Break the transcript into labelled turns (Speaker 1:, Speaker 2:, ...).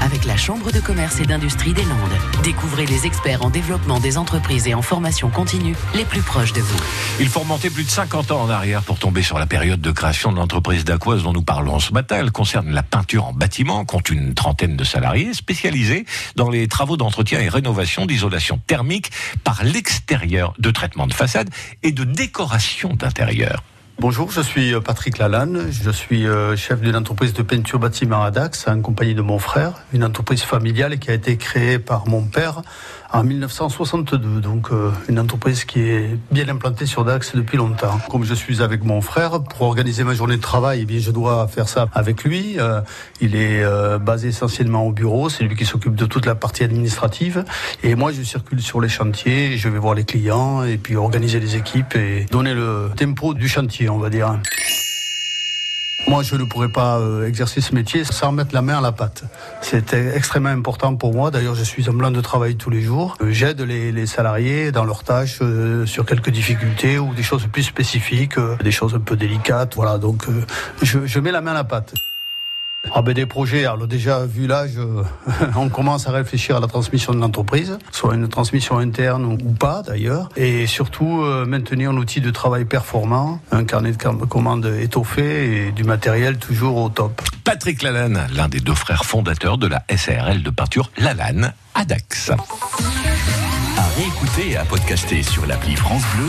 Speaker 1: avec la Chambre de commerce et d'industrie des Landes. Découvrez les experts en développement des entreprises et en formation continue les plus proches de vous.
Speaker 2: Il faut remonter plus de 50 ans en arrière pour tomber sur la période de création de l'entreprise d'Aquoise dont nous parlons ce matin. Elle concerne la peinture en bâtiment, compte une trentaine de salariés spécialisés dans les travaux d'entretien et rénovation d'isolation thermique par l'extérieur, de traitement de façade et de décoration d'intérieur.
Speaker 3: Bonjour, je suis euh, Patrick Lalanne, je suis euh, chef d'une entreprise de peinture bâtiment à Dax en compagnie de mon frère, une entreprise familiale qui a été créée par mon père en 1962, donc euh, une entreprise qui est bien implantée sur Dax depuis longtemps. Comme je suis avec mon frère, pour organiser ma journée de travail, eh bien, je dois faire ça avec lui. il est basé essentiellement au bureau, c'est lui qui s'occupe de toute la partie administrative, et moi je circule sur les chantiers, je vais voir les clients, et puis organiser les équipes et donner le tempo du chantier on va dire. Moi, je ne pourrais pas euh, exercer ce métier sans mettre la main à la pâte. C'est extrêmement important pour moi. D'ailleurs, je suis en blanc de travail tous les jours. Euh, j'aide les, salariés dans leurs tâches euh, sur quelques difficultés ou des choses plus spécifiques, des choses un peu délicates. Voilà, donc je mets la main à la pâte. Ah ben des projets, alors déjà vu l'âge, on commence à réfléchir à la transmission de l'entreprise, soit une transmission interne ou pas d'ailleurs, et surtout euh, maintenir un outil de travail performant, un carnet de commandes étoffé et du matériel toujours au top.
Speaker 2: Patrick Lalanne, l'un des deux frères fondateurs de la SARL de peinture Lalanne à Dax.
Speaker 4: À réécouter et à podcaster sur l'appli France Bleu